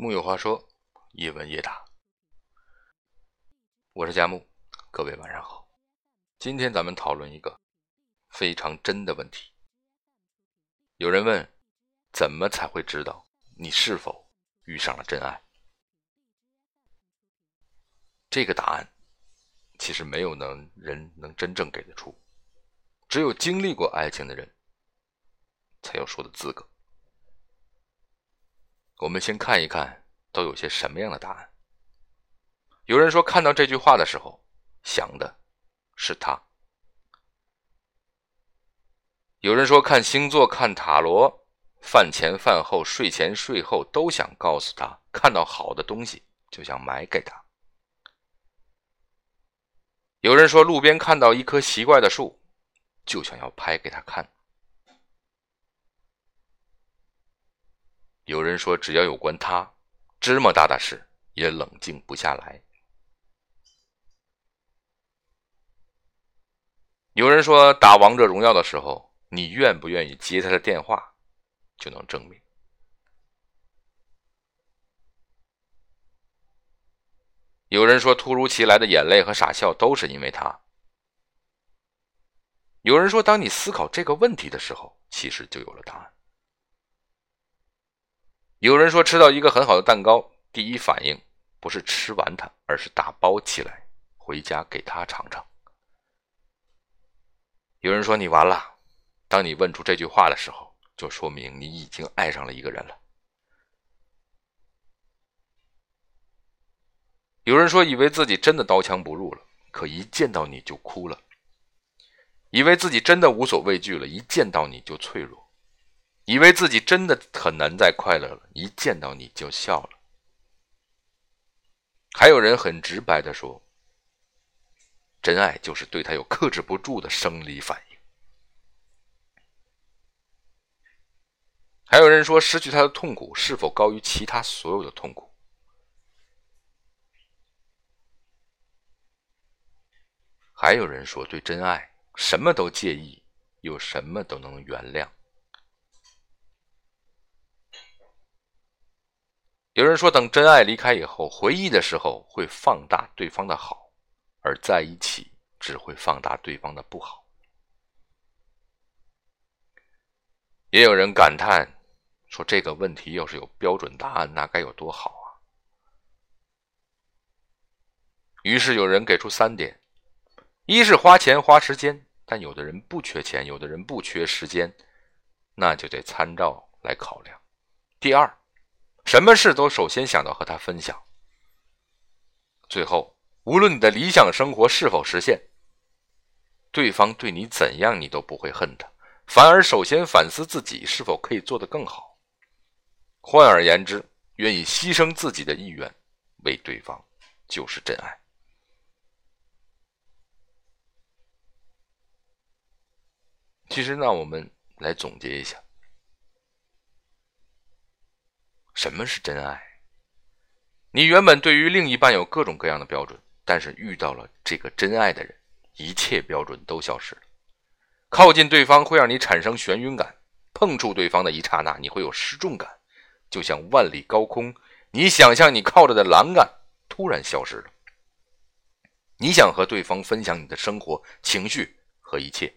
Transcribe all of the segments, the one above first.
木有话说，叶问叶答，我是佳木，各位晚上好。今天咱们讨论一个非常真的问题。有人问，怎么才会知道你是否遇上了真爱？这个答案其实没有能人能真正给得出，只有经历过爱情的人才有说的资格。我们先看一看都有些什么样的答案。有人说，看到这句话的时候想的是他；有人说，看星座、看塔罗，饭前饭后、睡前睡后都想告诉他，看到好的东西就想买给他；有人说，路边看到一棵奇怪的树，就想要拍给他看。有人说，只要有关他，芝麻大的事也冷静不下来。有人说，打王者荣耀的时候，你愿不愿意接他的电话，就能证明。有人说，突如其来的眼泪和傻笑都是因为他。有人说，当你思考这个问题的时候，其实就有了答案。有人说，吃到一个很好的蛋糕，第一反应不是吃完它，而是打包起来回家给他尝尝。有人说你完了，当你问出这句话的时候，就说明你已经爱上了一个人了。有人说，以为自己真的刀枪不入了，可一见到你就哭了；以为自己真的无所畏惧了，一见到你就脆弱。以为自己真的很难再快乐了，一见到你就笑了。还有人很直白的说：“真爱就是对他有克制不住的生理反应。”还有人说：“失去他的痛苦是否高于其他所有的痛苦？”还有人说：“对真爱什么都介意，又什么都能原谅。”有人说，等真爱离开以后，回忆的时候会放大对方的好，而在一起只会放大对方的不好。也有人感叹说，这个问题要是有标准答案，那该有多好啊！于是有人给出三点：一是花钱花时间，但有的人不缺钱，有的人不缺时间，那就得参照来考量。第二。什么事都首先想到和他分享。最后，无论你的理想生活是否实现，对方对你怎样，你都不会恨他，反而首先反思自己是否可以做得更好。换而言之，愿意牺牲自己的意愿为对方，就是真爱。其实，那我们来总结一下。什么是真爱？你原本对于另一半有各种各样的标准，但是遇到了这个真爱的人，一切标准都消失了。靠近对方会让你产生眩晕感，碰触对方的一刹那，你会有失重感，就像万里高空，你想象你靠着的栏杆突然消失了。你想和对方分享你的生活、情绪和一切。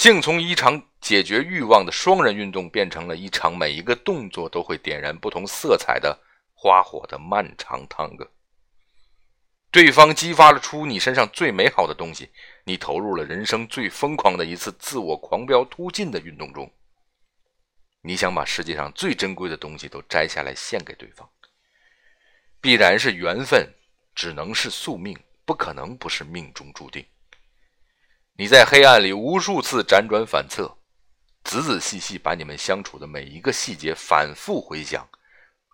竟从一场解决欲望的双人运动，变成了一场每一个动作都会点燃不同色彩的花火的漫长探戈。对方激发了出你身上最美好的东西，你投入了人生最疯狂的一次自我狂飙突进的运动中。你想把世界上最珍贵的东西都摘下来献给对方，必然是缘分，只能是宿命，不可能不是命中注定。你在黑暗里无数次辗转反侧，仔仔细细把你们相处的每一个细节反复回想，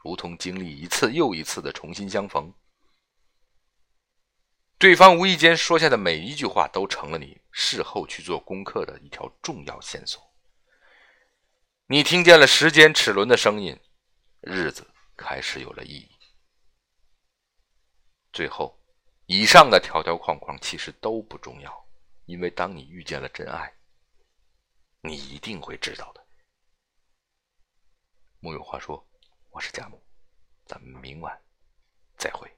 如同经历一次又一次的重新相逢。对方无意间说下的每一句话，都成了你事后去做功课的一条重要线索。你听见了时间齿轮的声音，日子开始有了意义。最后，以上的条条框框其实都不重要。因为当你遇见了真爱，你一定会知道的。木有话说，我是贾木。咱们明晚再会。